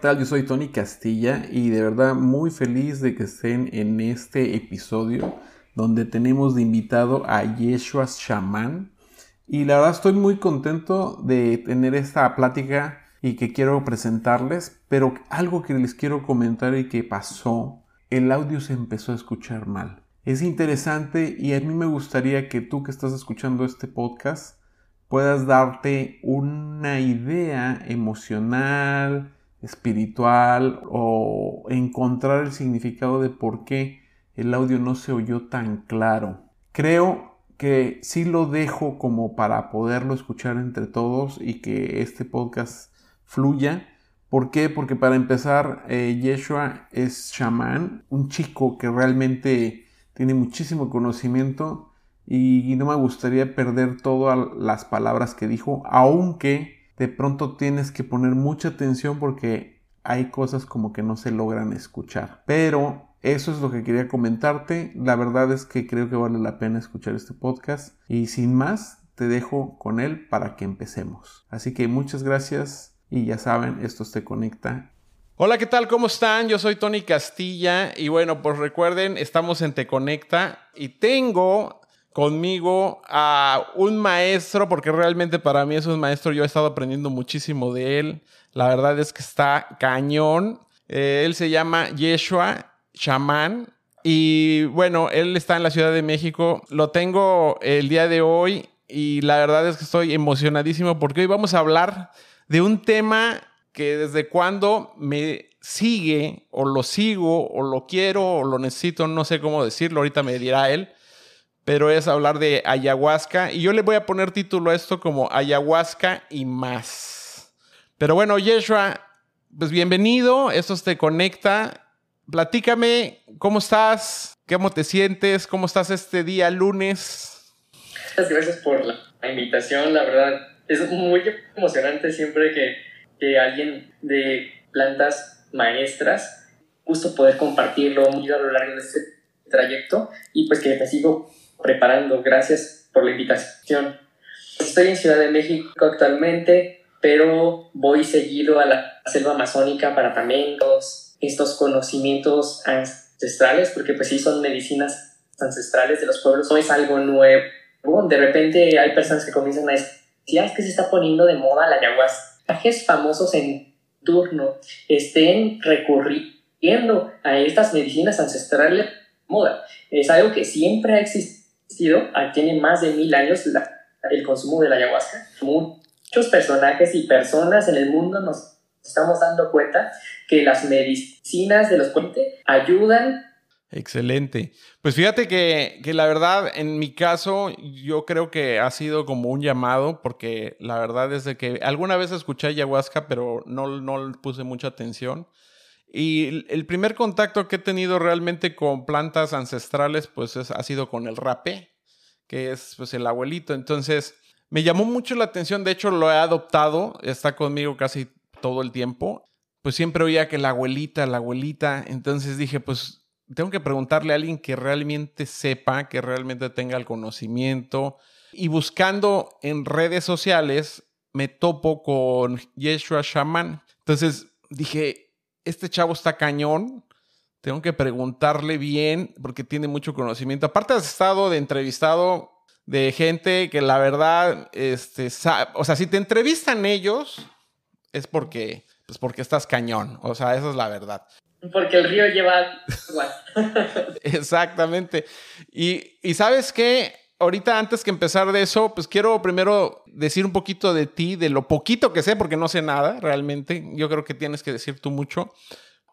¿qué? Yo soy Tony Castilla y de verdad muy feliz de que estén en este episodio donde tenemos de invitado a Yeshua Shaman. Y la verdad estoy muy contento de tener esta plática y que quiero presentarles, pero algo que les quiero comentar y que pasó, el audio se empezó a escuchar mal. Es interesante y a mí me gustaría que tú que estás escuchando este podcast puedas darte una idea emocional, espiritual o encontrar el significado de por qué el audio no se oyó tan claro. Creo que sí lo dejo como para poderlo escuchar entre todos y que este podcast fluya. ¿Por qué? Porque para empezar, eh, Yeshua es chamán, un chico que realmente tiene muchísimo conocimiento y no me gustaría perder todas las palabras que dijo, aunque de pronto tienes que poner mucha atención porque hay cosas como que no se logran escuchar. Pero eso es lo que quería comentarte. La verdad es que creo que vale la pena escuchar este podcast. Y sin más, te dejo con él para que empecemos. Así que muchas gracias y ya saben, esto te conecta. Hola, ¿qué tal? ¿Cómo están? Yo soy Tony Castilla y bueno, pues recuerden, estamos en Te Conecta y tengo conmigo a un maestro, porque realmente para mí es un maestro, yo he estado aprendiendo muchísimo de él. La verdad es que está cañón. Eh, él se llama Yeshua Shaman. Y bueno, él está en la Ciudad de México. Lo tengo el día de hoy y la verdad es que estoy emocionadísimo porque hoy vamos a hablar de un tema que desde cuando me sigue o lo sigo o lo quiero o lo necesito, no sé cómo decirlo, ahorita me dirá él pero es hablar de ayahuasca. Y yo le voy a poner título a esto como ayahuasca y más. Pero bueno, Yeshua, pues bienvenido, esto te conecta. Platícame, ¿cómo estás? ¿Cómo te sientes? ¿Cómo estás este día lunes? Muchas gracias por la invitación, la verdad es muy emocionante siempre que, que alguien de plantas maestras, justo poder compartirlo muy a lo largo de este trayecto y pues que me sigo preparando. Gracias por la invitación. Estoy en Ciudad de México actualmente, pero voy seguido a la selva amazónica para también estos conocimientos ancestrales, porque pues sí son medicinas ancestrales de los pueblos, no es algo nuevo. De repente hay personas que comienzan a decir, es que se está poniendo de moda la ayahuasca. famosos en turno estén recurriendo a estas medicinas ancestrales moda. Es algo que siempre ha existido Ah, tiene más de mil años el consumo de la ayahuasca. Muchos personajes y personas en el mundo nos estamos dando cuenta que las medicinas de los puentes ayudan. Excelente. Pues fíjate que, que, la verdad, en mi caso, yo creo que ha sido como un llamado, porque la verdad es que alguna vez escuché ayahuasca, pero no, no puse mucha atención. Y el primer contacto que he tenido realmente con plantas ancestrales, pues ha sido con el rapé, que es pues el abuelito. Entonces, me llamó mucho la atención, de hecho lo he adoptado, está conmigo casi todo el tiempo. Pues siempre oía que la abuelita, la abuelita, entonces dije, pues tengo que preguntarle a alguien que realmente sepa, que realmente tenga el conocimiento. Y buscando en redes sociales, me topo con Yeshua Shaman. Entonces dije, este chavo está cañón. Tengo que preguntarle bien porque tiene mucho conocimiento. Aparte has estado de entrevistado de gente que la verdad, este, o sea, si te entrevistan ellos, es porque, pues porque estás cañón. O sea, esa es la verdad. Porque el río lleva Exactamente. Y, y sabes qué, ahorita antes que empezar de eso, pues quiero primero decir un poquito de ti, de lo poquito que sé, porque no sé nada realmente. Yo creo que tienes que decir tú mucho.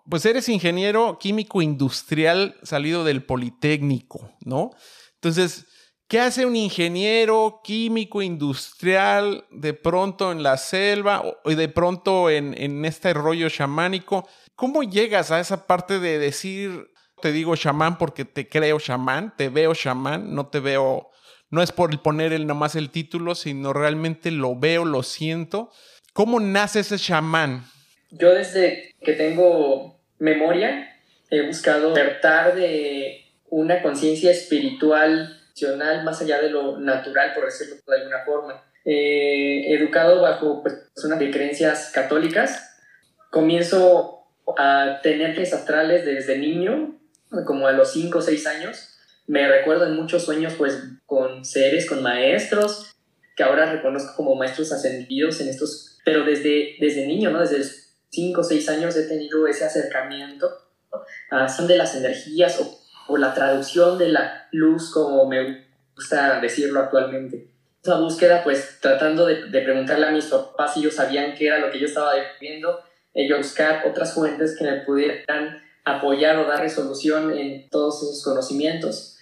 Pues eres ingeniero químico industrial salido del Politécnico, ¿no? Entonces, ¿qué hace un ingeniero químico industrial de pronto en la selva o de pronto en, en este rollo chamánico? ¿Cómo llegas a esa parte de decir, te digo chamán porque te creo chamán, te veo chamán, no te veo no es por poner el, nomás el título, sino realmente lo veo, lo siento. ¿Cómo nace ese chamán? Yo desde que tengo memoria he buscado despertar de una conciencia espiritual, más allá de lo natural, por decirlo de alguna forma. educado bajo pues, unas de creencias católicas, comienzo a tener astrales desde niño, como a los 5 o 6 años. Me recuerdo en muchos sueños pues con seres, con maestros, que ahora reconozco como maestros ascendidos en estos, pero desde, desde niño, ¿no? Desde 5 o 6 años he tenido ese acercamiento a son de las energías o, o la traducción de la luz como me gusta decirlo actualmente esa búsqueda, pues tratando de, de, preguntarle a mis papás si ellos sabían qué era lo que yo estaba viviendo, ellos buscar otras fuentes que me pudieran apoyar o dar resolución en todos esos conocimientos.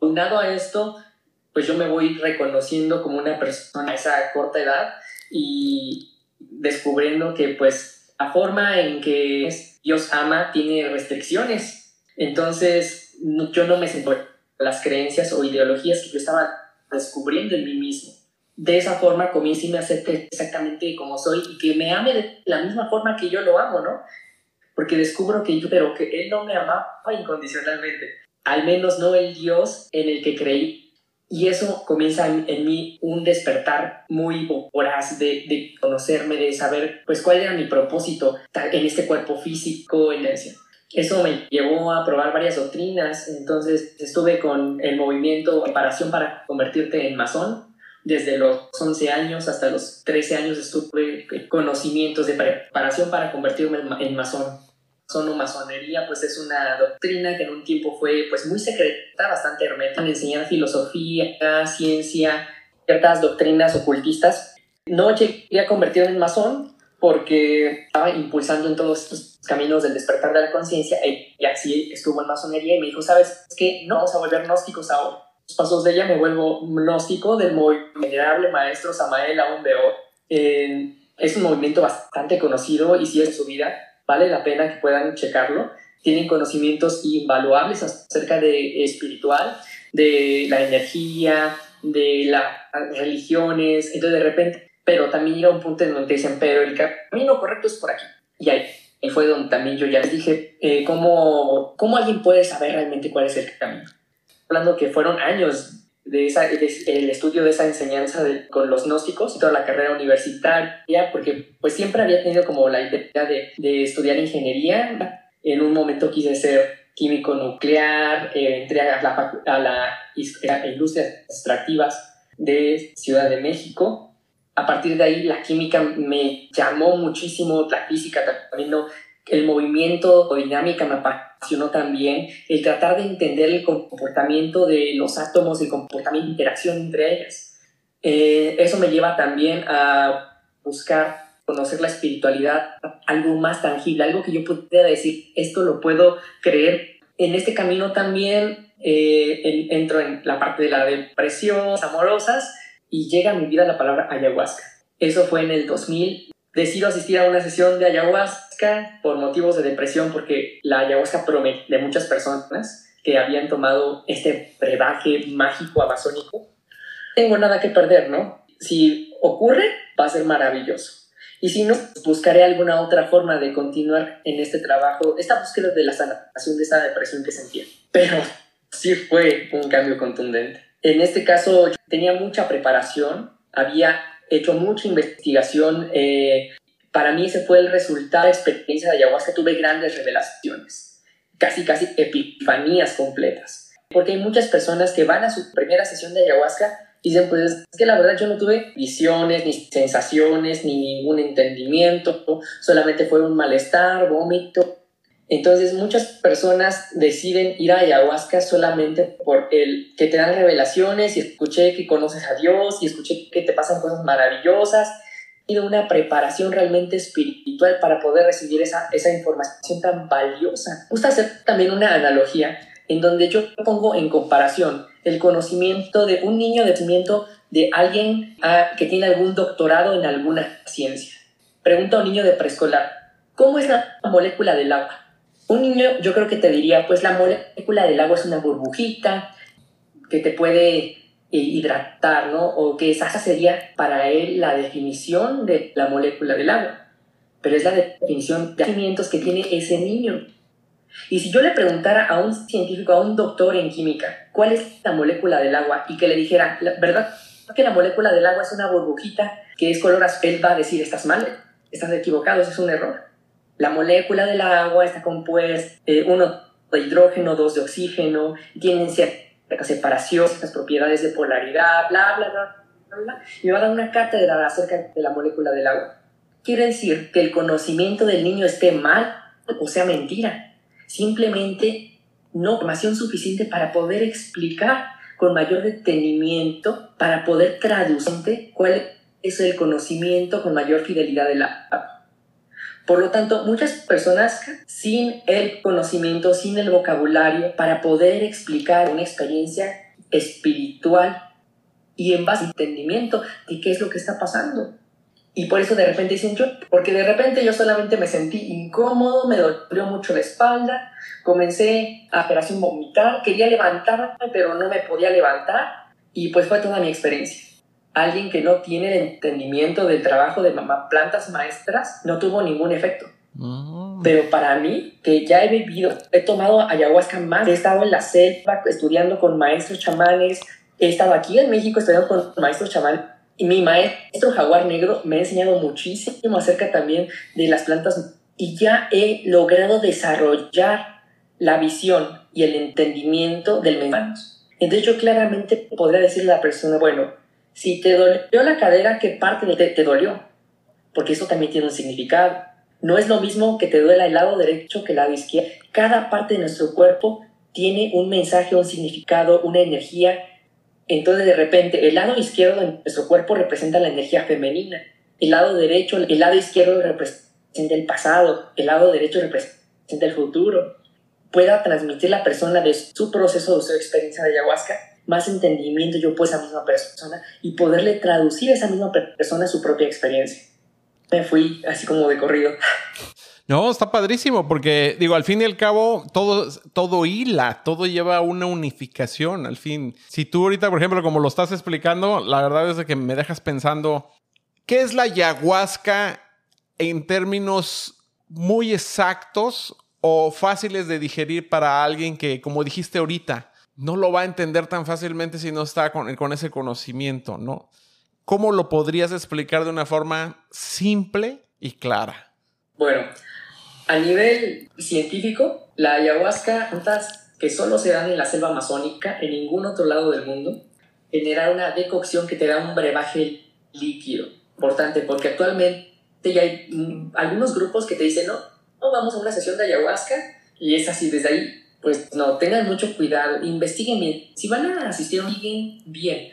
Unado a esto, pues yo me voy reconociendo como una persona a esa corta edad y descubriendo que pues la forma en que Dios ama tiene restricciones. Entonces yo no me siento las creencias o ideologías que yo estaba descubriendo en mí mismo. De esa forma comienzo y me acepte exactamente como soy y que me ame de la misma forma que yo lo amo, ¿no? Porque descubro que yo, pero que Él no me amaba incondicionalmente. Al menos no el Dios en el que creí. Y eso comienza en, mí un despertar muy voraz de, de, conocerme, de saber pues cuál era mi propósito en este cuerpo físico, en ese eso me llevó a probar varias doctrinas, entonces estuve con el movimiento Preparación para convertirte en masón. Desde los 11 años hasta los 13 años estuve conocimientos de preparación para convertirme en masón. Masonería, pues es una doctrina que en un tiempo fue pues muy secreta, bastante hermética, enseñar filosofía, ciencia, ciertas doctrinas ocultistas. No llegué a convertirme en masón, porque estaba impulsando en todos estos caminos del despertar de la conciencia y así estuvo en masonería y me dijo, ¿sabes qué? No, vamos a volver gnósticos ahora. Los pasos de ella me vuelvo gnóstico del muy venerable maestro Samael Aún Eh, es un movimiento bastante conocido y si es su vida, vale la pena que puedan checarlo. Tienen conocimientos invaluables acerca de espiritual, de la energía, de las religiones. Entonces de repente pero también llega un punto en donde dicen, pero el camino correcto es por aquí. Y ahí, fue donde también yo ya les dije, eh, ¿cómo, ¿cómo alguien puede saber realmente cuál es el camino? Hablando que fueron años de, esa, el estudio de esa enseñanza con los gnósticos toda la carrera universitaria, porque pues siempre había tenido como la idea de, de estudiar ingeniería. En un momento quise ser químico nuclear, eh, entré a la, a la industria extractivas de Ciudad de México a partir de ahí la química me llamó muchísimo, la física también, el movimiento o dinámica me apasionó también, el tratar de entender el comportamiento de los átomos, el comportamiento de interacción entre ellas. Eh, eso me lleva también a buscar conocer la espiritualidad, algo más tangible, algo que yo pudiera decir, esto lo puedo creer. En este camino también eh, entro en la parte de la depresión, amorosas, y llega a mi vida la palabra ayahuasca. Eso fue en el 2000. Decido asistir a una sesión de ayahuasca por motivos de depresión porque la ayahuasca de muchas personas que habían tomado este brebaje mágico amazónico. Tengo nada que perder, ¿no? Si ocurre, va a ser maravilloso. Y si no, buscaré alguna otra forma de continuar en este trabajo, esta búsqueda de la sanación de esa depresión que sentía. Pero sí fue un cambio contundente. En este caso tenía mucha preparación, había hecho mucha investigación. Eh, para mí ese fue el resultado de experiencia de ayahuasca. Tuve grandes revelaciones, casi, casi epifanías completas. Porque hay muchas personas que van a su primera sesión de ayahuasca y dicen, pues es que la verdad yo no tuve visiones, ni sensaciones, ni ningún entendimiento, solamente fue un malestar, vómito, entonces muchas personas deciden ir a ayahuasca solamente por el que te dan revelaciones y escuché que conoces a Dios y escuché que te pasan cosas maravillosas de una preparación realmente espiritual para poder recibir esa, esa información tan valiosa. Gusta hacer también una analogía en donde yo pongo en comparación el conocimiento de un niño de nacimiento de alguien ah, que tiene algún doctorado en alguna ciencia. Pregunta a un niño de preescolar, ¿cómo es la molécula del agua? Un niño yo creo que te diría, pues la molécula del agua es una burbujita que te puede hidratar, ¿no? O que esa sería para él la definición de la molécula del agua. Pero es la definición de alimentos que tiene ese niño. Y si yo le preguntara a un científico, a un doctor en química, cuál es la molécula del agua y que le dijera, ¿verdad que la molécula del agua es una burbujita que es color azul? Va a decir, estás mal, estás equivocado, es un error La molécula del agua está compuesta, eh, uno de hidrógeno, dos de oxígeno, tienen cierta separación, ciertas propiedades de polaridad, bla, bla, bla, bla, Y me va a dar una cátedra acerca de la molécula del agua. Quiere decir que el conocimiento del niño esté mal o sea mentira. Simplemente no información suficiente para poder explicar con mayor detenimiento, para poder traducir cuál es el conocimiento con mayor fidelidad de la por lo tanto, muchas personas sin el conocimiento, sin el vocabulario para poder explicar una experiencia espiritual y en base a entendimiento de qué es lo que está pasando. Y por eso de repente dicen yo, porque de repente yo solamente me sentí incómodo, me dolió mucho la espalda, comencé a operación vomitar, quería levantarme, pero no me podía levantar. Y pues fue toda mi experiencia alguien que no tiene el entendimiento del trabajo de mamá, plantas maestras, no tuvo ningún efecto. Mm. Pero para mí, que ya he vivido, he tomado ayahuasca más, he estado en la selva estudiando con maestros chamanes, he estado aquí en México estudiando con maestros chamanes, y mi maestro jaguar negro me ha enseñado muchísimo acerca también de las plantas y ya he logrado desarrollar la visión y el entendimiento del mensaje. Entonces yo claramente podría decirle a la persona, bueno, si te dolió la cadera, ¿qué parte te, te dolió? Porque eso también tiene un significado. No es lo mismo que te duela el lado derecho que el lado izquierdo. Cada parte de nuestro cuerpo tiene un mensaje, un significado, una energía. Entonces, de repente, el lado izquierdo de nuestro cuerpo representa la energía femenina. El lado derecho, el lado izquierdo representa el pasado. El lado derecho representa el futuro. Pueda transmitir la persona de su proceso, de su experiencia de ayahuasca, más entendimiento yo a esa misma persona y poderle traducir a esa misma persona su propia experiencia. Me fui así como de corrido. No, está padrísimo porque, digo, al fin y al cabo, todo, todo hila, todo lleva una unificación. Al fin, si tú ahorita, por ejemplo, como lo estás explicando, la verdad es que me dejas pensando, ¿qué es la ayahuasca en términos muy exactos o fáciles de digerir para alguien que, como dijiste ahorita, no lo va a entender tan fácilmente si no está con, con ese conocimiento, ¿no? ¿Cómo lo podrías explicar de una forma simple y clara? Bueno, a nivel científico, la ayahuasca, plantas que solo se dan en la selva amazónica, en ningún otro lado del mundo, genera una decocción que te da un brebaje líquido. Importante, porque actualmente ya hay mm, algunos grupos que te dicen, no, no, vamos a una sesión de ayahuasca, y es así, desde ahí pues no, tengan mucho cuidado, investiguen bien. Si van a asistir, investiguen bien.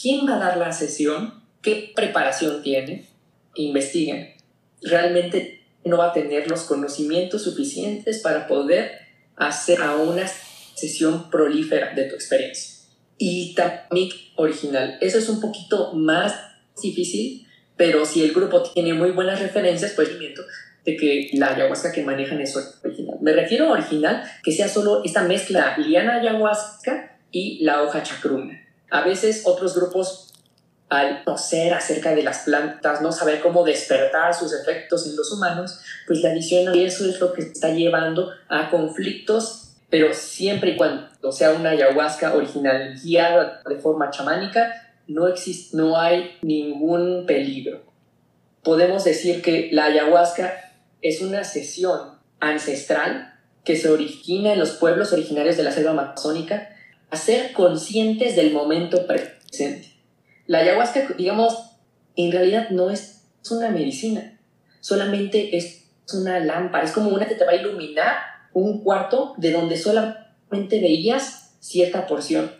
¿Quién va a dar la sesión? ¿Qué preparación tiene? Investiguen. Realmente no va a tener los conocimientos suficientes para poder hacer a una sesión prolífera de tu experiencia. Y también original. Eso es un poquito más difícil, pero si el grupo tiene muy buenas referencias, pues de que la ayahuasca que manejan es original. Me refiero a original que sea solo esta mezcla liana ayahuasca y la hoja chacruna. A veces otros grupos al conocer acerca de las plantas, no saber cómo despertar sus efectos en los humanos, pues la adición y eso es lo que está llevando a conflictos, pero siempre y cuando sea una ayahuasca original guiada de forma chamánica, no, existe, no hay ningún peligro. Podemos decir que la ayahuasca es una sesión ancestral que se origina en los pueblos originarios de la selva amazónica a ser conscientes del momento presente. La ayahuasca, digamos, en realidad no es una medicina, solamente es una lámpara, es como una que te va a iluminar un cuarto de donde solamente veías cierta porción,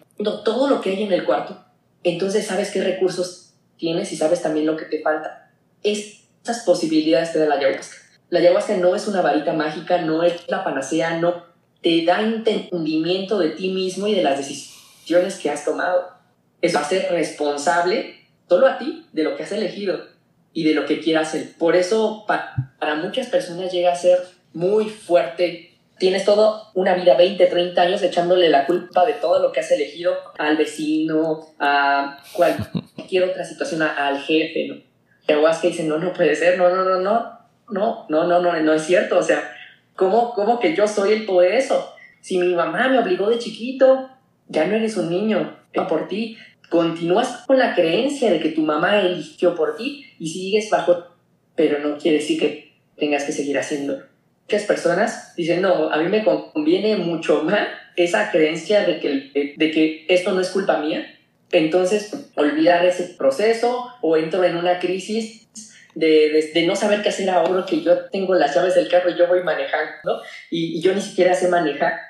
todo lo que hay en el cuarto. Entonces sabes qué recursos tienes y sabes también lo que te falta. Esas posibilidades te da la ayahuasca. La ayahuasca no es una varita mágica, no es la panacea, no te da entendimiento de ti mismo y de las decisiones que has tomado. Es ser responsable solo a ti de lo que has elegido y de lo que quieras hacer. Por eso para muchas personas llega a ser muy fuerte. Tienes toda una vida, 20, 30 años, echándole la culpa de todo lo que has elegido al vecino, a cualquier otra situación, al jefe, ¿no? Ayahuasca dice, no, no puede ser, no, no, no no, no, no, no, no es cierto. O sea, ¿cómo, ¿cómo que yo soy el todo eso? Si mi mamá me obligó de chiquito, ya no eres un niño, por ti. Continúas con la creencia de que tu mamá eligió por ti y sigues bajo, pero no quiere decir que tengas que seguir haciendo. Muchas personas dicen, no, a mí me conviene mucho más esa creencia de que, de que esto no es culpa mía. Entonces, olvidar ese proceso o entro en una crisis de, de, no saber qué hacer ahora que yo tengo las llaves del carro y yo voy manejando y, y yo ni siquiera sé manejar.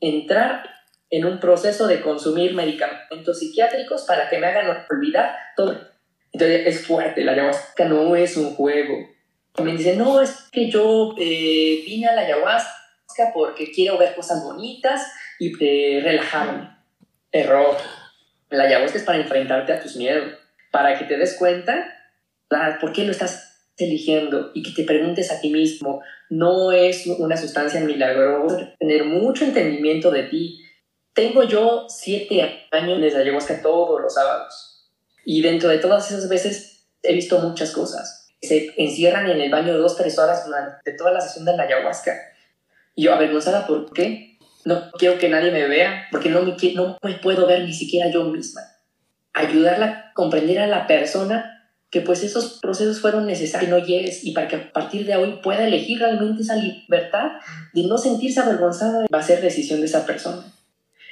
Entrar en un proceso de consumir medicamentos psiquiátricos para que me hagan olvidar todo. Entonces es fuerte, la ayahuasca no es un juego. Me dicen, no, es que yo eh, vine a la ayahuasca porque quiero ver cosas bonitas y eh, relajarme. Error. La ayahuasca es para enfrentarte a tus miedos, para que te des cuenta por qué lo estás eligiendo y que te preguntes a ti mismo. No es una sustancia milagrosa, tener mucho entendimiento de ti, tengo yo siete años desde ayahuasca todos los sábados. Y dentro de todas esas veces he visto muchas cosas. Se encierran en el baño dos, tres horas durante toda la sesión de la ayahuasca. Y yo, avergonzada, ¿por qué? No quiero que nadie me vea, porque no me, no me puedo ver ni siquiera yo misma. Ayudarla a comprender a la persona que pues esos procesos fueron necesarios no llegues y para que a partir de hoy pueda elegir realmente esa libertad de no sentirse avergonzada va a ser decisión de esa persona.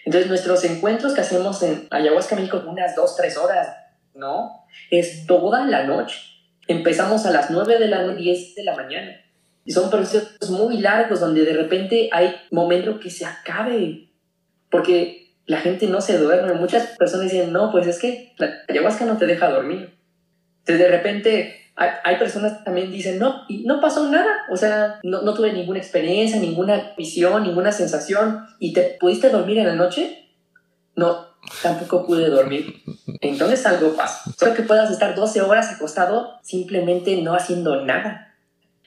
Entonces, nuestros encuentros que hacemos en Ayahuasca México, unas dos, tres horas, ¿no? Es toda la noche. Empezamos a las 9 de la noche, 10 de la mañana. Y son procesos muy largos donde de repente hay momento que se acabe. Porque la gente no se duerme. Muchas personas dicen, no, pues es que la ayahuasca no te deja dormir. Entonces, de repente hay, personas que también dicen, no, y no pasó nada, o sea, no, no, tuve ninguna experiencia, ninguna visión, ninguna sensación, y te pudiste dormir en la noche. No, tampoco pude dormir. Entonces algo pasa. Solo que puedas estar 12 horas acostado simplemente no haciendo nada.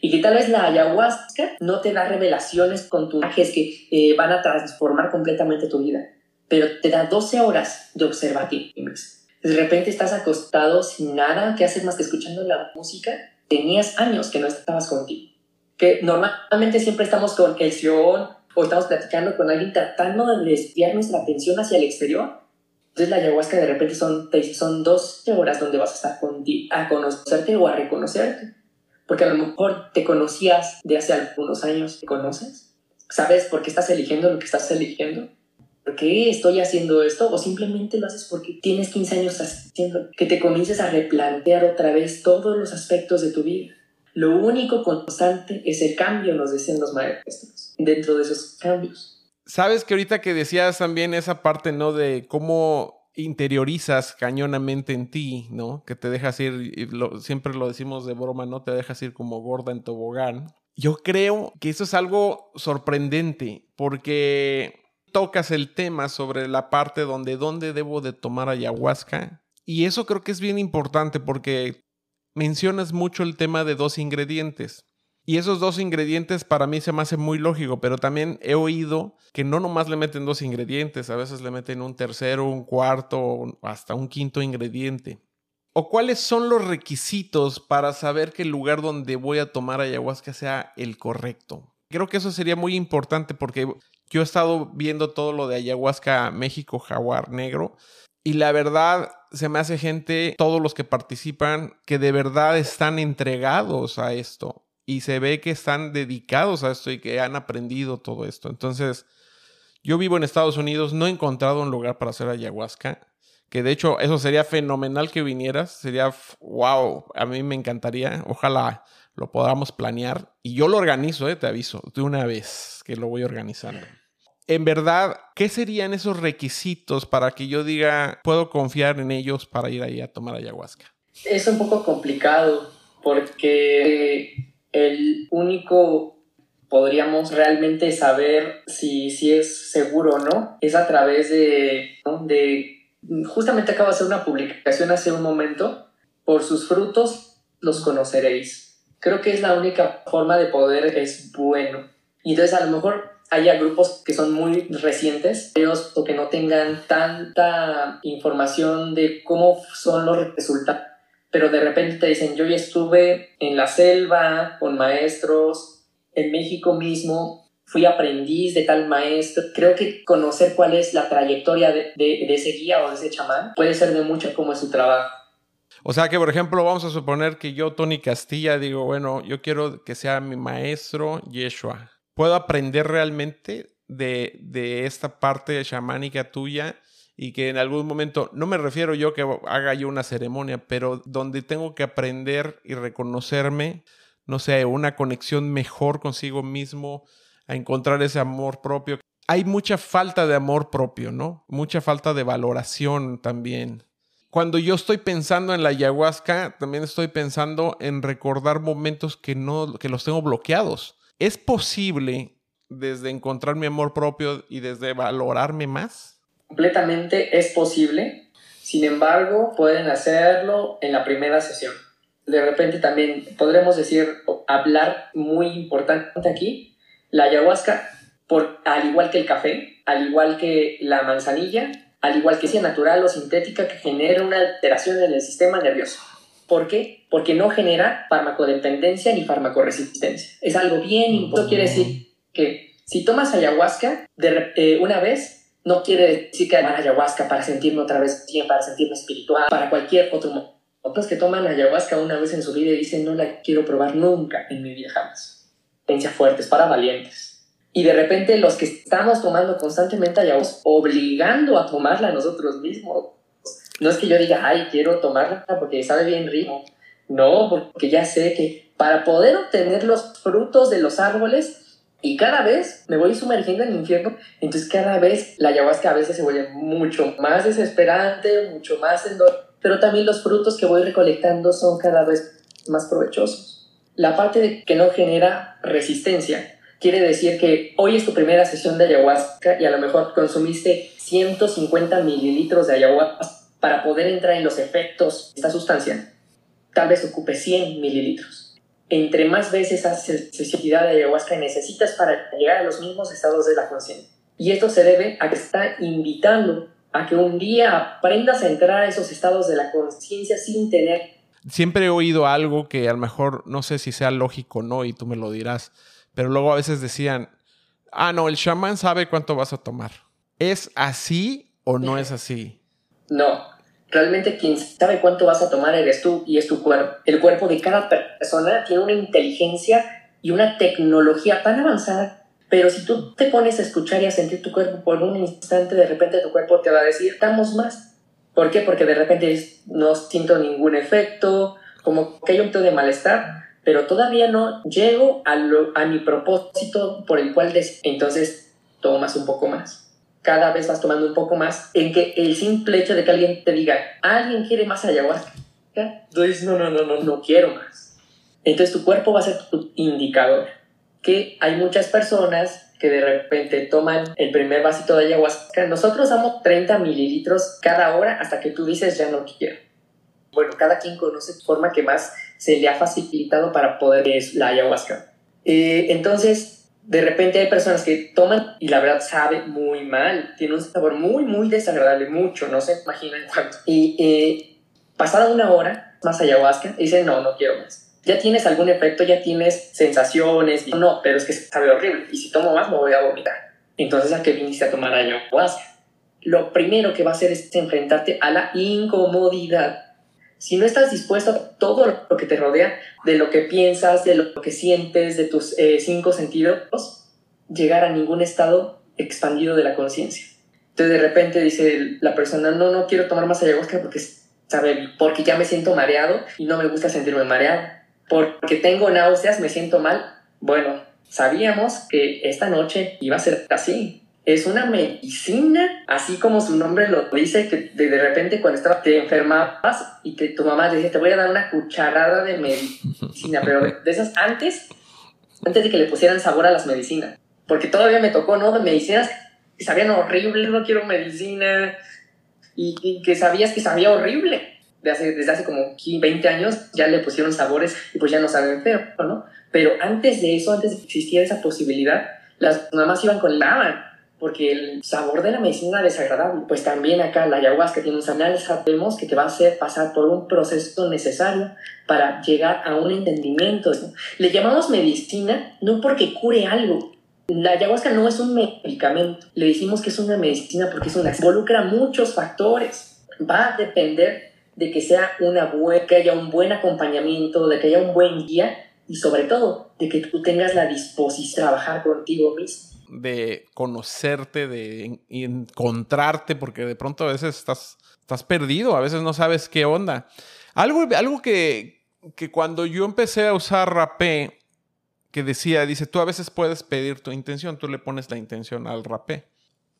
Y que tal vez la ayahuasca no te da revelaciones con tus que eh, van a transformar completamente tu vida, pero te da 12 horas de observativos de repente estás acostado sin nada que hacer más que escuchando la música, tenías años que no estabas contigo. Que normalmente siempre estamos con el o estamos platicando con alguien tratando de desviar nuestra atención hacia el exterior. Entonces la ayahuasca de repente son, son 12 horas donde vas a estar contigo, a conocerte o a reconocerte. Porque a lo mejor te conocías de hace algunos años, ¿te conoces? ¿Sabes por qué estás eligiendo lo que estás eligiendo? ¿Por qué estoy haciendo esto? O simplemente lo haces porque tienes 15 años haciendo, que te comiences a replantear otra vez todos los aspectos de tu vida. Lo único constante es el cambio, nos decían los maestros, dentro de esos cambios. Sabes que ahorita que decías también esa parte, ¿no? De cómo interiorizas cañonamente en ti, ¿no? Que te dejas ir, siempre lo decimos de broma, ¿no? Te dejas ir como gorda en tobogán. Yo creo que eso es algo sorprendente porque tocas el tema sobre la parte donde dónde debo de tomar ayahuasca. Y eso creo que es bien importante porque mencionas mucho el tema de dos ingredientes. Y esos dos ingredientes para mí se me hace muy lógico, pero también he oído que no nomás le meten dos ingredientes, a veces le meten un tercero, un cuarto, hasta un quinto ingrediente. ¿O cuáles son los requisitos para saber que el lugar donde voy a tomar ayahuasca sea el correcto? Creo que eso sería muy importante porque yo he estado viendo todo lo de ayahuasca México Jaguar Negro y la verdad se me hace gente, todos los que participan, que de verdad están entregados a esto y se ve que están dedicados a esto y que han aprendido todo esto. Entonces, yo vivo en Estados Unidos, no he encontrado un lugar para hacer ayahuasca, que de hecho eso sería fenomenal que vinieras, sería wow, a mí me encantaría, ojalá lo podamos planear y yo lo organizo, eh, te aviso, de una vez que lo voy organizando en verdad, ¿qué serían esos requisitos para que yo diga, puedo confiar en ellos para ir ahí a tomar ayahuasca? Es un poco complicado porque el único podríamos realmente saber si, si es seguro o no es a través de, de... Justamente acabo de hacer una publicación hace un momento. Por sus frutos los conoceréis. Creo que es la única forma de poder, es bueno. Y entonces a lo mejor haya grupos que son muy recientes, ellos o que no tengan tanta información de cómo son los resultados, pero de repente te dicen, yo ya estuve en la selva con maestros, en México mismo, fui aprendiz de tal maestro. Creo que conocer cuál es la trayectoria de, de, ese guía o de ese chamán puede ser de mucho cómo es su trabajo. O sea que, por ejemplo, vamos a suponer que yo, Tony Castilla, digo, bueno, yo quiero que sea mi maestro Yeshua. ¿Puedo aprender realmente de, de esta parte chamánica tuya? y que en algún momento, no me refiero yo que haga yo una ceremonia, pero donde tengo que aprender y reconocerme, no sé, una conexión mejor consigo mismo, a encontrar ese amor propio. Hay mucha falta de amor propio, ¿no? Mucha falta de valoración también. Cuando yo estoy pensando en la ayahuasca, también estoy pensando en recordar momentos que no que los tengo bloqueados. ¿Es posible desde encontrar mi amor propio y desde valorarme más? completamente es posible. Sin embargo, pueden hacerlo en la primera sesión. De repente también podremos decir, hablar muy importante aquí, la ayahuasca, por, al igual que el café, al igual que la manzanilla, al igual que sea natural o sintética, que genera una alteración en el sistema nervioso. ¿Por qué? Porque no genera farmacodependencia ni farmacoresistencia. Es algo bien importante. quiere decir que si tomas ayahuasca de, eh, una vez, no quiere decir que tomar ayahuasca para sentirme otra vez bien, para sentirme espiritual, para cualquier otro modo. Otros que toman ayahuasca una vez en su vida y dicen no la quiero probar nunca en mi vida jamás. Pensa fuertes, para valientes. Y de repente los que estamos tomando constantemente ayahuasca, obligando a tomarla nosotros mismos. No es que yo diga, ay, quiero tomarla porque sabe bien rico. No, porque ya sé que para poder obtener los frutos de los árboles y cada vez me voy sumergiendo en el infierno, entonces cada vez la ayahuasca a veces se vuelve mucho más desesperante, mucho más pero también los frutos que voy recolectando son cada vez más provechosos. La parte que no genera resistencia quiere decir que hoy es tu primera sesión de ayahuasca y a lo mejor consumiste 150 mililitros de ayahuasca para poder entrar en los efectos de esta sustancia. Tal vez ocupe 100 mililitros entre más veces haces sensibilidad de ayahuasca necesitas para llegar a los mismos estados de la conciencia. Y esto se debe a que está invitando a que un día aprendas a entrar a esos estados de la conciencia sin tener... Siempre he oído algo que a lo mejor no sé si sea lógico o no y tú me lo dirás, pero luego a veces decían, ah, no, el chamán sabe cuánto vas a tomar. ¿Es así o no es así? No, Realmente quien sabe cuánto vas a tomar eres tú y es tu cuerpo. El cuerpo de cada persona tiene una inteligencia y una tecnología tan avanzada, pero si tú te pones a escuchar y a sentir tu cuerpo por un instante, de repente tu cuerpo te va a decir, estamos más. ¿Por qué? Porque de repente no siento ningún efecto, como que hay un poquito de malestar, pero todavía no llego a, a mi propósito por el cual entonces tomas un poco más cada vez vas tomando un poco más, en que el simple hecho de que alguien te diga, alguien quiere más ayahuasca, tú dices, no, no, no, no, no quiero más. Entonces tu cuerpo va a ser tu indicador. Que hay muchas personas que de repente toman el primer vasito de ayahuasca. Nosotros damos 30 mililitros cada hora hasta que tú dices, ya no quiero. Bueno, cada quien conoce forma que más se le ha facilitado para poder la ayahuasca. Eh, entonces, de repente hay personas que toman y la verdad sabe muy mal, tiene un sabor muy, muy desagradable, mucho, no se imaginan cuánto. Y eh, pasada una hora, más ayahuasca, dicen, no, no quiero más. Ya tienes algún efecto, ya tienes sensaciones, no, pero es que sabe horrible, y si tomo más me voy a vomitar. Entonces, ¿a qué viniste a tomar ayahuasca? Lo primero que va a hacer es enfrentarte a la incomodidad si no estás dispuesto a todo lo que te rodea, de lo que piensas, de lo que sientes, de tus eh, cinco sentidos, llegar a ningún estado expandido de la conciencia. Entonces de repente dice la persona, no, no quiero tomar más ayahuasca porque, sabe, porque ya me siento mareado y no me gusta sentirme mareado. Porque tengo náuseas, me siento mal. Bueno, sabíamos que esta noche iba a ser así es una medicina, así como su nombre lo dice, que de, repente cuando estaba, te enfermabas y que tu mamá decía, te voy a dar una cucharada de medicina, pero de, esas antes, antes de que le pusieran sabor a las medicinas, porque todavía me tocó, ¿no? De medicinas que sabían horrible, no quiero medicina, y, que sabías que sabía horrible. De desde hace como 20 años ya le pusieron sabores y pues ya no saben feo, ¿no? Pero antes de eso, antes de que existiera esa posibilidad, las mamás iban con lava porque el sabor de la medicina es desagradable. Pues también acá la ayahuasca tiene un sanal, sabemos que te va a hacer pasar por un proceso necesario para llegar a un entendimiento. Le llamamos medicina no porque cure algo. La ayahuasca no es un medicamento. Le decimos que es una medicina porque es una, involucra muchos factores. Va a depender de que sea una buena, que haya un buen acompañamiento, de que haya un buen guía y sobre todo de que tú tengas la disposición de trabajar contigo mismo. De conocerte, de encontrarte, porque de pronto a veces estás, estás perdido, a veces no sabes qué onda. Algo, algo que, que cuando yo empecé a usar rapé, que decía, dice, tú a veces puedes pedir tu intención, tú le pones la intención al rapé.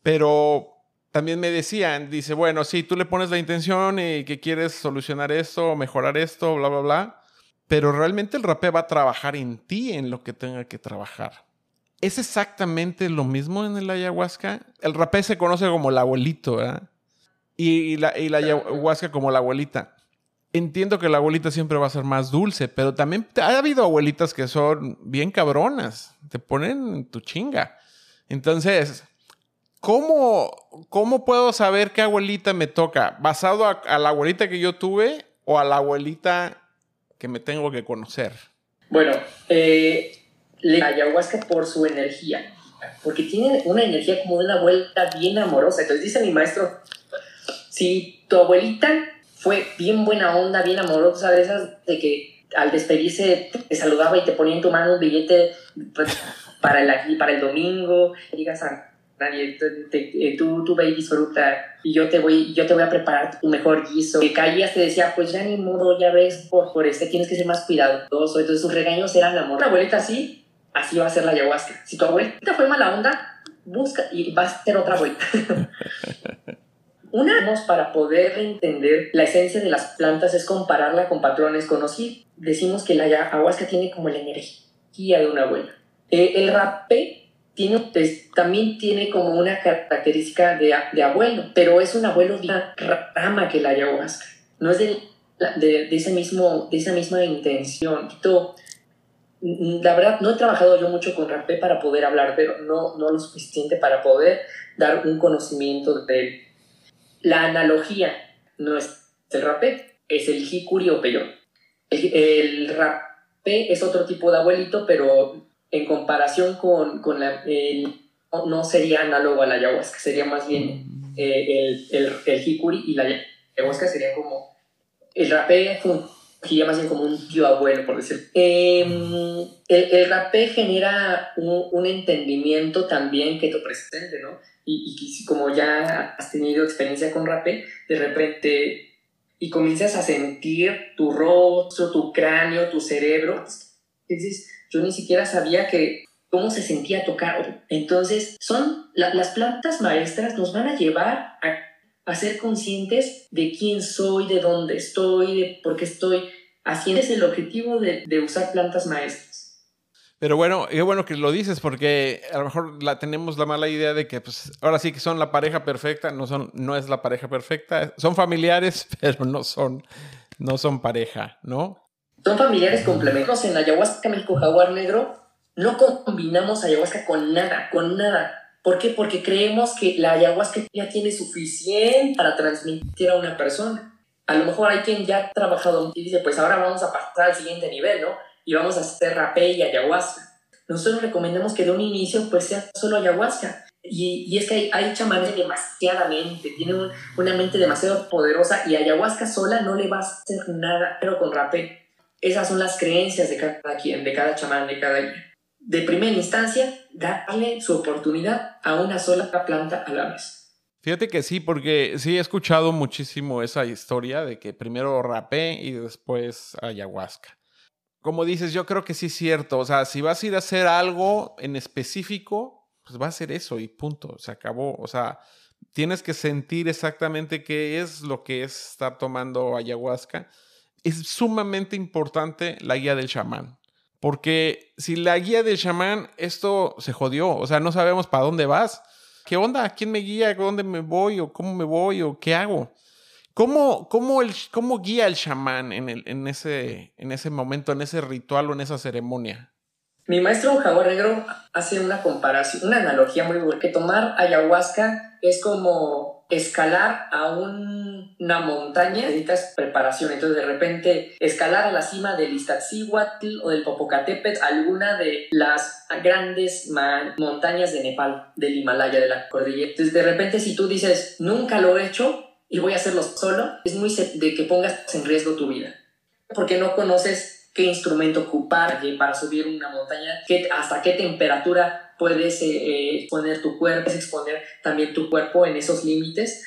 Pero también me decían, dice, bueno, sí, tú le pones la intención y que quieres solucionar esto, mejorar esto, bla, bla, bla, pero realmente el rapé va a trabajar en ti, en lo que tenga que trabajar. ¿Es exactamente lo mismo en el ayahuasca? El rapé se conoce como el abuelito, ¿verdad? Y, la, y la ayahuasca como la abuelita. Entiendo que la abuelita siempre va a ser más dulce, pero también ha habido abuelitas que son bien cabronas, te ponen tu chinga. Entonces, ¿Cómo, ¿Cómo puedo saber qué abuelita me toca? ¿Basado a, la abuelita que yo tuve o a la abuelita que me tengo que conocer? Bueno, eh, la ayahuasca por su energía, porque tiene una energía como de una abuelita bien amorosa. Entonces dice mi maestro, si tu abuelita fue bien buena onda, bien amorosa, de esas de que al despedirse te saludaba y te ponía en tu mano un billete para el, para el domingo, digas a nadie, eh, tú, tú ve y disfruta y yo te voy, yo te voy a preparar tu mejor guiso. Que caías te decía, pues ya ni modo, ya ves, por, por este tienes que ser más cuidadoso. Entonces sus regaños eran amor. Una abuelita así, así va a ser la ayahuasca. Si tu abuelita fue mala onda, busca y vas a ser otra abuelita. Una para poder entender la esencia de las plantas es compararla con patrones conocidos. Decimos que la ayahuasca tiene como la energía de una abuela. Eh, el rapé tiene, también tiene como una característica de, de, abuelo, pero es un abuelo de una rama que la ayahuasca. No es de, de, ese mismo, de esa misma intención. La verdad, no he trabajado yo mucho con rapé para poder hablar, pero no, no lo suficiente para poder dar un conocimiento de él. La analogía no es el rapé, es el hikuri o peyor. El, el rapé es otro tipo de abuelito, pero en comparación con, con la, no sería análogo a la ayahuasca, sería más bien eh, el, el, el, hikuri y la ayahuasca sería como, el rapé sería más bien como un tío abuelo, por decirlo. Em, el, el rapé genera un, un, entendimiento también que te presente, ¿no? Y, y, como ya has tenido experiencia con rapé, de repente, y comienzas a sentir tu rostro, tu cráneo, tu cerebro, dices, yo ni siquiera sabía que cómo se sentía tocar. Entonces, son las plantas maestras nos van a llevar a, a, ser conscientes de quién soy, de dónde estoy, de por qué estoy haciendo. Es el objetivo de, de usar plantas maestras. Pero bueno, qué bueno que lo dices porque a lo mejor la tenemos la mala idea de que pues ahora sí que son la pareja perfecta, no son no es la pareja perfecta, son familiares, pero no son no son pareja, ¿no? Son familiares complementarios. En ayahuasca México Jaguar Negro no combinamos ayahuasca con nada, con nada. ¿Por qué? Porque creemos que la ayahuasca ya tiene suficiente para transmitir a una persona. A lo mejor hay quien ya ha trabajado y dice, pues ahora vamos a pasar al siguiente nivel, ¿no? Y vamos a hacer rapé y ayahuasca. Nosotros recomendamos que de un inicio pues sea solo ayahuasca. Y, y es que hay, hay chamanes demasiadamente, tienen una mente demasiado poderosa y ayahuasca sola no le va a hacer nada, pero con rapé esas son las creencias de cada quien, de cada chamán, de cada guía. De primera instancia, darle su oportunidad a una sola planta a la vez. Fíjate que sí, porque sí he escuchado muchísimo esa historia de que primero rapé y después ayahuasca. Como dices, yo creo que sí es cierto. O sea, si vas a ir a hacer algo en específico, pues va a ser eso y punto. Se acabó. O sea, tienes que sentir exactamente qué es lo que es estar tomando ayahuasca es sumamente importante la guía del chamán. Porque si la guía del chamán, esto se jodió. O sea, no sabemos para dónde vas. ¿Qué onda? ¿Quién me guía? ¿Dónde me voy? ¿O cómo me voy? ¿O qué hago? ¿Cómo, cómo, el, cómo guía el chamán en, el, en, ese, en ese momento, en ese ritual o en esa ceremonia? Mi maestro Jaguar Negro hace una comparación, una analogía muy buena, que tomar ayahuasca es como escalar a una montaña necesitas preparación. Entonces, de repente, escalar a la cima del Iztaccíhuatl o del Popocatépetl, alguna de las grandes montañas de Nepal, del Himalaya, de la cordillera. Entonces, de repente, si tú dices, nunca lo he hecho, y voy a hacerlo solo, es muy de que pongas en riesgo tu vida. Porque no conoces qué instrumento ocupar para subir una montaña, qué, hasta qué temperatura puedes eh, poner tu cuerpo, puedes exponer también tu cuerpo en esos límites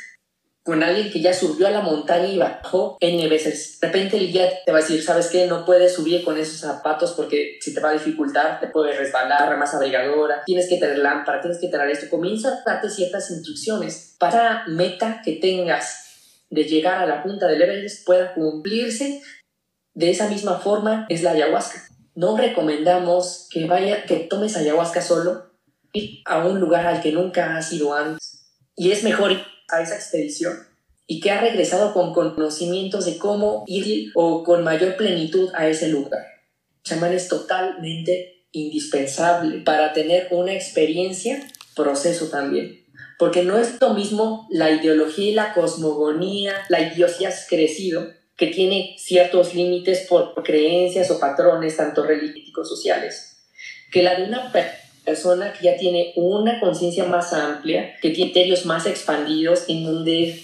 con alguien que ya subió a la montaña y bajó N veces. De repente el guía te va a decir, ¿sabes qué? No puedes subir con esos zapatos porque si te va a dificultar, te puede resbalar, más abrigadora, tienes que tener lámpara, tienes que tener esto. Comienza a darte ciertas instrucciones para meta que tengas de llegar a la punta del Everest pueda cumplirse. De esa misma forma es la ayahuasca. No recomendamos que vaya, que tomes ayahuasca solo, ir a un lugar al que nunca has ido antes. Y es mejor a esa expedición y que ha regresado con conocimientos de cómo ir o con mayor plenitud a ese lugar. Chamán es totalmente indispensable para tener una experiencia, proceso también. Porque no es lo mismo la ideología y la cosmogonía, la idiosincrasia crecido, que tiene ciertos límites por creencias o patrones, tanto religiosos sociales, que la de una persona que ya tiene una conciencia más amplia, que tiene criterios más expandidos, en donde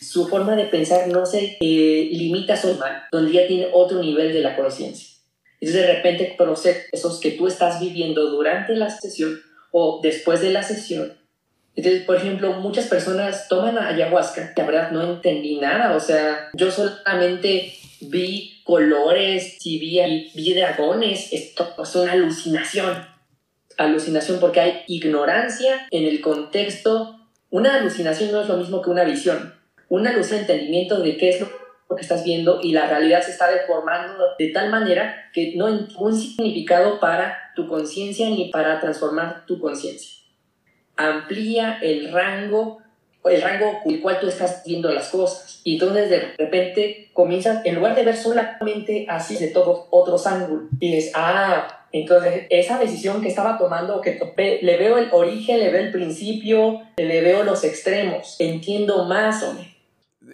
su forma de pensar no se eh, limita a su mal, donde ya tiene otro nivel de la conciencia. Entonces de repente procesos que tú estás viviendo durante la sesión o después de la sesión. Entonces, por ejemplo, muchas personas toman ayahuasca, la verdad no entendí nada, o sea, yo solamente vi colores, y vi, vi dragones, esto es una alucinación alucinación porque hay ignorancia en el contexto. Una alucinación no es lo mismo que una visión. Una luz de entendimiento de qué es lo que estás viendo y la realidad se está deformando de tal manera que no hay un significado para tu conciencia ni para transformar tu conciencia. Amplía el rango el rango con el cual tú estás viendo las cosas. Y entonces de repente comienzas, en lugar de ver solamente así de todos otros ángulos, dices, ah, entonces, esa decisión que estaba tomando, que le veo el origen, le veo el principio, le veo los extremos, entiendo más, hombre.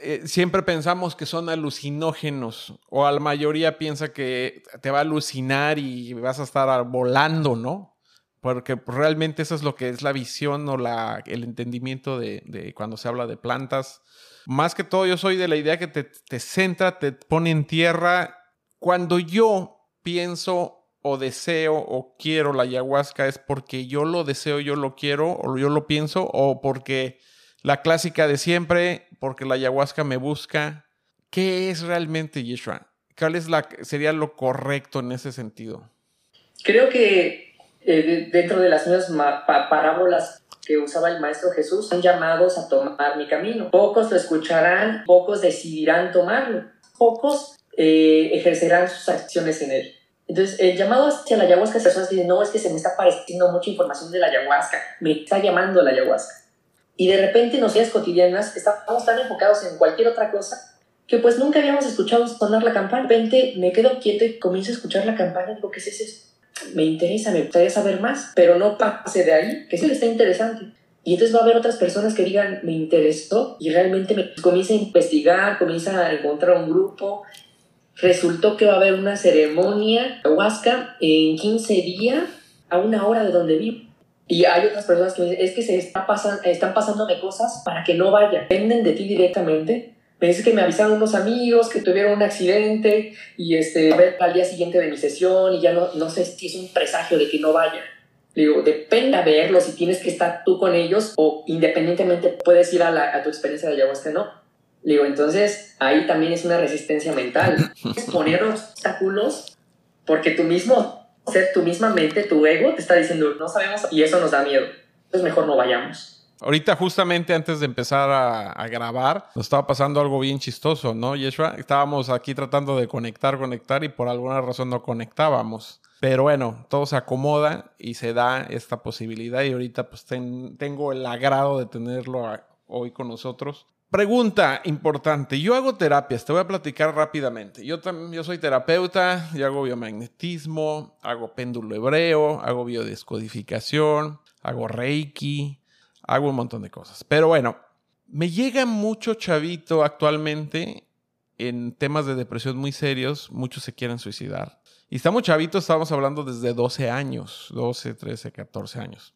Eh, siempre pensamos que son alucinógenos, o a la mayoría piensa que te va a alucinar y vas a estar volando, ¿no? Porque realmente eso es lo que es la visión o la, el entendimiento de, cuando se habla de plantas. Más que todo, yo soy de la idea que te, te centra, te pone en tierra. Cuando yo pienso o deseo o quiero la ayahuasca es porque yo lo deseo, yo lo quiero o yo lo pienso o porque la clásica de siempre, porque la ayahuasca me busca. ¿Qué es realmente Yeshua? ¿Cuál es la, sería lo correcto en ese sentido? Creo que eh, dentro de las mismas parábolas que usaba el Maestro Jesús, son llamados a tomar mi camino. Pocos lo escucharán, pocos decidirán tomarlo, pocos eh, ejercerán sus acciones en él. Entonces, el llamado hacia la ayahuasca, las personas dicen, no, es que se me está apareciendo mucha información de la ayahuasca, me está llamando la ayahuasca. Y de repente, en días cotidianas, estamos tan enfocados en cualquier otra cosa que pues nunca habíamos escuchado sonar la campana. De repente me quedo quieto y comienzo a escuchar la campana y digo, ¿qué es eso? Me interesa, me gustaría saber más, pero no pase de ahí, que sí está interesante. Y entonces va a haber otras personas que digan, me interesó y realmente me comienza a investigar, comienza a encontrar un grupo resultó que va a haber una ceremonia ayahuasca en 15 días a una hora de donde vivo. Y hay otras personas que me dicen, es que se está pasando, están pasándome cosas para que no vaya. Dependen de ti directamente. Me dice que me avisaron unos amigos que tuvieron un accidente y este, al día siguiente de mi sesión y ya no, no sé si es un presagio de que no vaya. Le digo, depende a verlo si tienes que estar tú con ellos o independientemente puedes ir a, la, a tu experiencia de ayahuasca, ¿no? digo, entonces ahí también es una resistencia mental. Es poner obstáculos porque tú mismo, ser tu misma mente, tu ego, te está diciendo, no sabemos y eso nos da miedo. Entonces mejor no vayamos. Ahorita justamente antes de empezar a, grabar, nos estaba pasando algo bien chistoso, ¿no, Yeshua? Estábamos aquí tratando de conectar, conectar y por alguna razón no conectábamos. Pero bueno, todo se acomoda y se da esta posibilidad y ahorita pues tengo el agrado de tenerlo hoy con nosotros. Pregunta importante. Yo hago terapias, te voy a platicar rápidamente. Yo, yo soy terapeuta, yo hago biomagnetismo, hago péndulo hebreo, hago biodescodificación, hago reiki, hago un montón de cosas. Pero bueno, me llega mucho chavito actualmente en temas de depresión muy serios, muchos se quieren suicidar. Y estamos chavitos, estamos hablando desde 12 años, 12, 13, 14 años.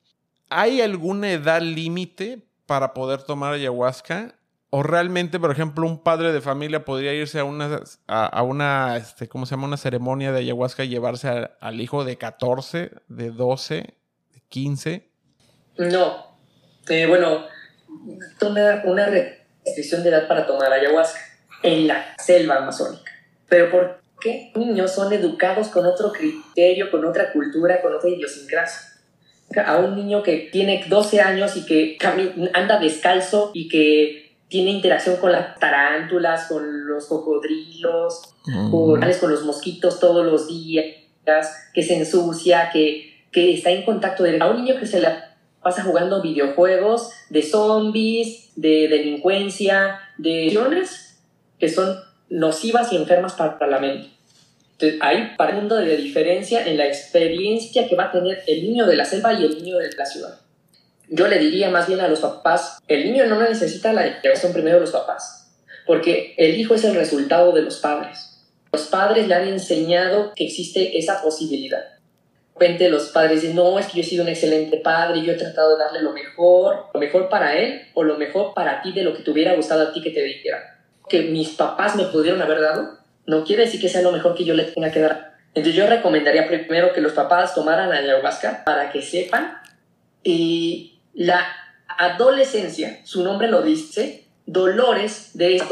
¿Hay alguna edad límite para poder tomar ayahuasca? o realmente, por ejemplo, un padre de familia podría irse a una, a, una este, ¿cómo se llama? Una ceremonia de ayahuasca y llevarse al hijo de 14, de 12, de 15. No. Eh, bueno, toma una restricción de edad para tomar ayahuasca en la selva amazónica. Pero ¿por qué niños son educados con otro criterio, con otra cultura, con otra idiosincrasia? A un niño que tiene 12 años y que anda descalzo y que tiene interacción con las tarántulas, con los cocodrilos, mm. con, los mosquitos todos los días, que se ensucia, que, que está en contacto de... A un niño que se la pasa jugando videojuegos de zombies, de delincuencia, de acciones que son nocivas y enfermas para, la mente. Entonces, hay un mundo de diferencia en la experiencia que va a tener el niño de la selva y el niño de la ciudad. Yo le diría más bien a los papás, el niño no necesita la educación primero de los papás, porque el hijo es el resultado de los padres. Los padres le han enseñado que existe esa posibilidad. Repente los padres dicen, no, es que yo he sido un excelente padre, yo he tratado de darle lo mejor, lo mejor para él o lo mejor para ti de lo que te hubiera gustado a ti que te dijera. Que mis papás me pudieron haber dado, no quiere decir que sea lo mejor que yo le tenga que dar. Entonces yo recomendaría primero que los papás tomaran ayahuasca para que sepan y la adolescencia, su nombre lo dice, dolores de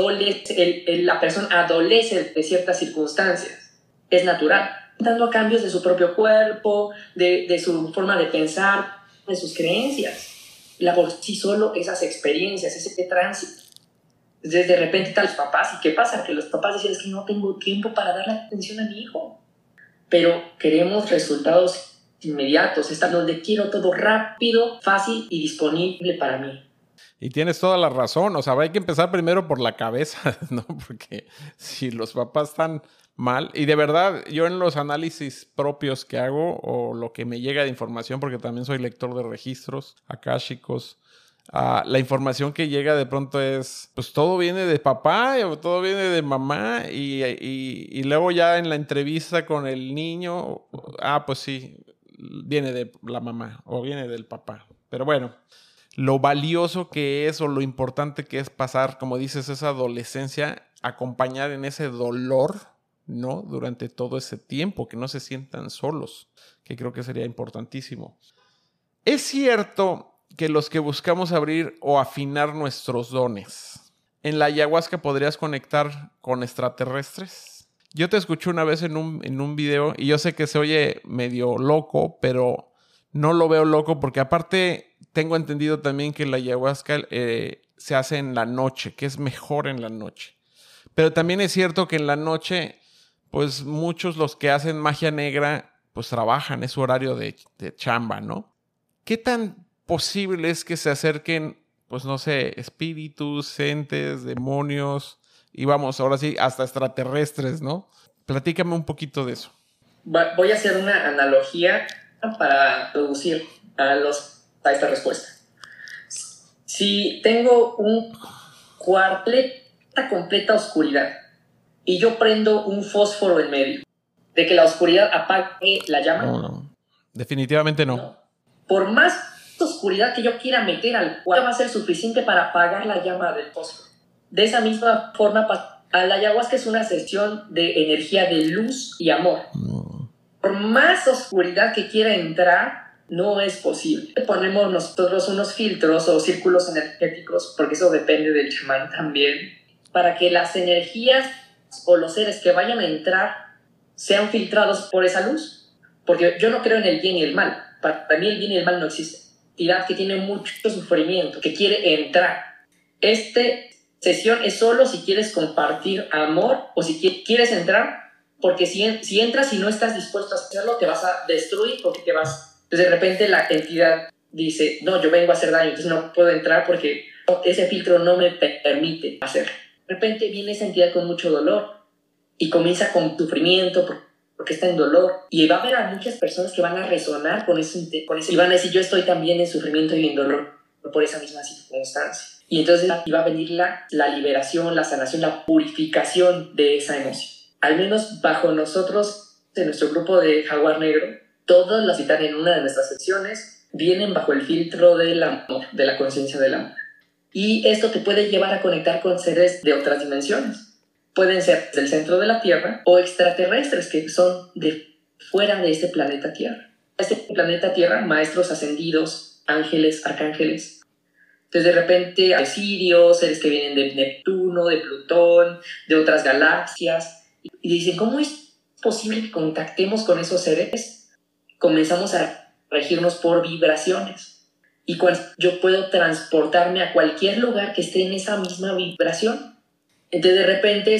la persona adolece de ciertas circunstancias. Es natural, dando cambios de su propio cuerpo, de, su forma de pensar, de sus creencias. La por sí solo esas experiencias, ese tránsito. Entonces de repente están los papás, ¿y qué pasa? Que los papás dicen, es que no tengo tiempo para darle atención a mi hijo. Pero queremos resultados inmediatos, está donde quiero todo rápido, fácil y disponible para mí. Y tienes toda la razón, o sea, hay que empezar primero por la cabeza, ¿no? Porque si los papás están mal, y de verdad, yo en los análisis propios que hago, o lo que me llega de información, porque también soy lector de registros akáshicos, uh, la información que llega de pronto es, pues todo viene de papá, o todo viene de mamá, y, y luego ya en la entrevista con el niño, ah, pues sí, viene de la mamá o viene del papá. Pero bueno, lo valioso que es o lo importante que es pasar, como dices, esa adolescencia, acompañar en ese dolor, ¿no? Durante todo ese tiempo, que no se sientan solos, que creo que sería importantísimo. Es cierto que los que buscamos abrir o afinar nuestros dones, en la ayahuasca podrías conectar con extraterrestres. Yo te escuché una vez en un, en un video y yo sé que se oye medio loco, pero no lo veo loco porque aparte tengo entendido también que la ayahuasca eh, se hace en la noche, que es mejor en la noche. Pero también es cierto que en la noche, pues muchos los que hacen magia negra, pues trabajan, es su horario de, chamba, ¿no? ¿Qué tan posible es que se acerquen, pues no sé, espíritus, entes, demonios, y vamos, ahora sí, hasta extraterrestres, ¿no? Platícame un poquito de eso. Voy a hacer una analogía para producir a, los, a esta respuesta. Si tengo un cuartleta completa oscuridad y yo prendo un fósforo en medio, de que la oscuridad apague la llama. No, no. Definitivamente no. Por más oscuridad que yo quiera meter al cuarto, va a ser suficiente para apagar la llama del fósforo. De esa misma forma, la ayahuasca es una sesión de energía de luz y amor. Por más oscuridad que quiera entrar, no es posible. Ponemos nosotros unos filtros o círculos energéticos, porque eso depende del chamán también, para que las energías o los seres que vayan a entrar sean filtrados por esa luz. Porque yo no creo en el bien y el mal. Para mí el bien y el mal no existe. Tirad que tiene mucho sufrimiento, que quiere entrar. Este sesión es solo si quieres compartir amor o si quieres entrar, porque si, si entras y no estás dispuesto a hacerlo, te vas a destruir porque te vas. Entonces de repente la entidad dice, no, yo vengo a hacer daño, entonces no puedo entrar porque ese filtro no me permite hacerlo. De repente viene esa entidad con mucho dolor y comienza con sufrimiento porque está en dolor y va a haber a muchas personas que van a resonar con eso, con eso y van a decir, yo estoy también en sufrimiento y en dolor por esa misma circunstancia. Y entonces iba a venir la, la liberación, la sanación, la purificación de esa emoción. Al menos bajo nosotros, en nuestro grupo de Jaguar Negro, todos las citan en una de nuestras secciones, vienen bajo el filtro del amor, de la conciencia del amor. Y esto te puede llevar a conectar con seres de otras dimensiones. Pueden ser del centro de la Tierra o extraterrestres que son de fuera de este planeta Tierra. Este planeta Tierra, maestros ascendidos, ángeles, arcángeles. Entonces de repente hay sirios, seres que vienen de Neptuno, de Plutón, de otras galaxias. Y dicen, ¿cómo es posible que contactemos con esos seres? Comenzamos a regirnos por vibraciones. Y yo puedo transportarme a cualquier lugar que esté en esa misma vibración. Entonces de repente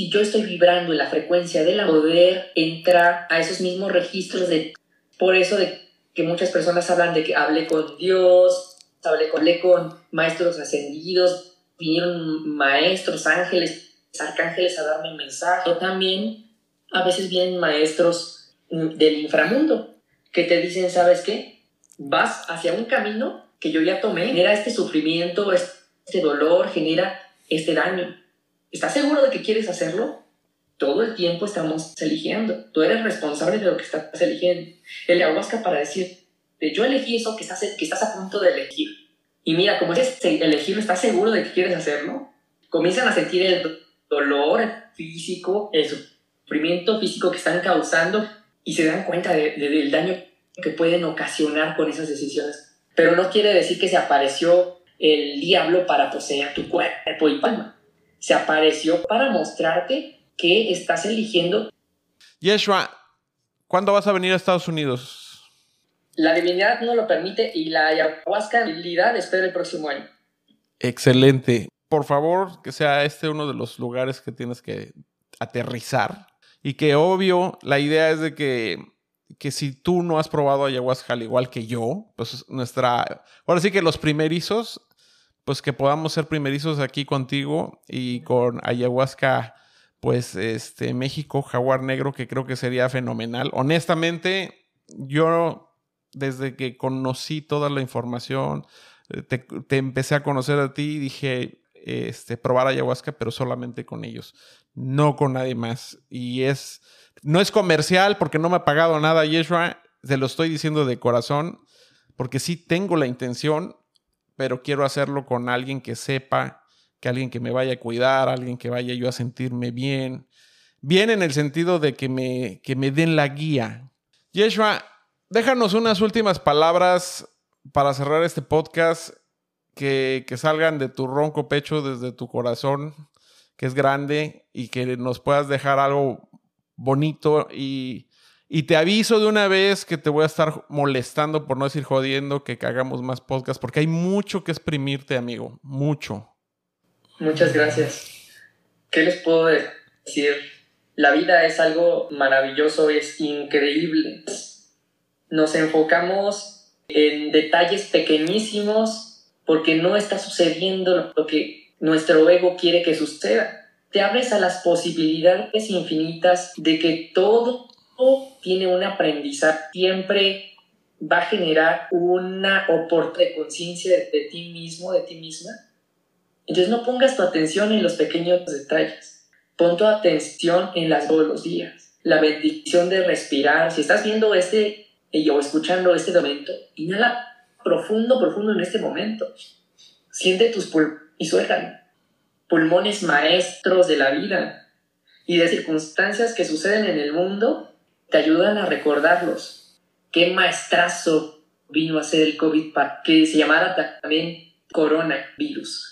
si yo estoy vibrando en la frecuencia de la poder entrar a esos mismos registros de por eso de que muchas personas hablan de que hablé con Dios, hablé con, maestros ascendidos, vinieron maestros, ángeles, arcángeles a darme mensaje. También a veces vienen maestros mm, del inframundo que te dicen, ¿sabes qué? Vas hacia un camino que yo ya tomé, genera este sufrimiento, este dolor, genera este daño. ¿Estás seguro de que quieres hacerlo? Todo el tiempo estamos eligiendo. Tú eres responsable de lo que estás eligiendo. El ayahuasca para decir, yo elegí eso que estás, que estás a punto de elegir. Y mira, como es elegirlo, ¿estás seguro de que quieres hacerlo? Comienzan a sentir el dolor físico, el sufrimiento físico que están causando y se dan cuenta del daño que pueden ocasionar con esas decisiones. Pero no quiere decir que se apareció el diablo para poseer tu cuerpo y palma. Se apareció para mostrarte que estás eligiendo. Yeshua, ¿cuándo vas a venir a Estados Unidos? La divinidad no lo permite y la ayahuasca habilidad espera el próximo año. Excelente. Por favor, que sea este uno de los lugares que tienes que aterrizar. Y que obvio, la idea es de que, que si tú no has probado ayahuasca al igual que yo, pues nuestra... Ahora sí que los primerizos, pues que podamos ser primerizos aquí contigo y con ayahuasca pues este México, Jaguar Negro, que creo que sería fenomenal. Honestamente, yo desde que conocí toda la información, eh, te, empecé a conocer a ti y dije, este, probar ayahuasca, pero solamente con ellos, no con nadie más. Y es, no es comercial porque no me ha pagado nada Yeshua, te lo estoy diciendo de corazón, porque sí tengo la intención, pero quiero hacerlo con alguien que sepa que alguien que me vaya a cuidar, alguien que vaya yo a sentirme bien. Bien en el sentido de que me, que me den la guía. Yeshua, déjanos unas últimas palabras para cerrar este podcast que, que salgan de tu ronco pecho, desde tu corazón, que es grande, y que nos puedas dejar algo bonito y, y te aviso de una vez que te voy a estar molestando, por no decir jodiendo, que hagamos más podcasts, porque hay mucho que exprimirte, amigo. Mucho. Muchas gracias. ¿Qué les puedo decir? La vida es algo maravilloso, es increíble. Nos enfocamos en detalles pequeñísimos porque no está sucediendo lo que nuestro ego quiere que suceda. Te abres a las posibilidades infinitas de que todo tiene un aprendizaje. Siempre va a generar una oportunidad de conciencia de ti mismo, de ti misma, entonces no pongas tu atención en los pequeños detalles, pon tu atención en las todos los días. La bendición de respirar, si estás viendo este o escuchando este momento, inhala profundo, profundo en este momento. Siente tus pulmones y suéltalo. Pulmones maestros de la vida y de circunstancias que suceden en el mundo te ayudan a recordarlos. Qué maestrazo vino a ser el COVID que se llamara también coronavirus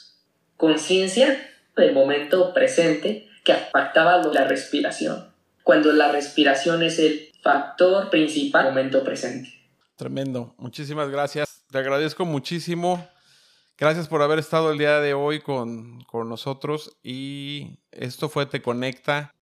conciencia del momento presente que afectaba la respiración, cuando la respiración es el factor principal del momento presente. Tremendo, muchísimas gracias. Te agradezco muchísimo. Gracias por haber estado el día de hoy con, con nosotros y esto fue Te Conecta.